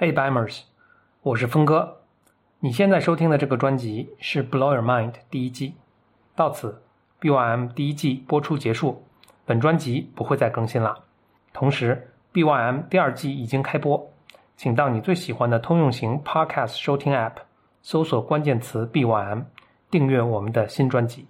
Hey Bimers，我是峰哥。你现在收听的这个专辑是《Blow Your Mind》第一季。到此，BYM 第一季播出结束，本专辑不会再更新了。同时，BYM 第二季已经开播，请到你最喜欢的通用型 Podcast 收听 App 搜索关键词 BYM，订阅我们的新专辑。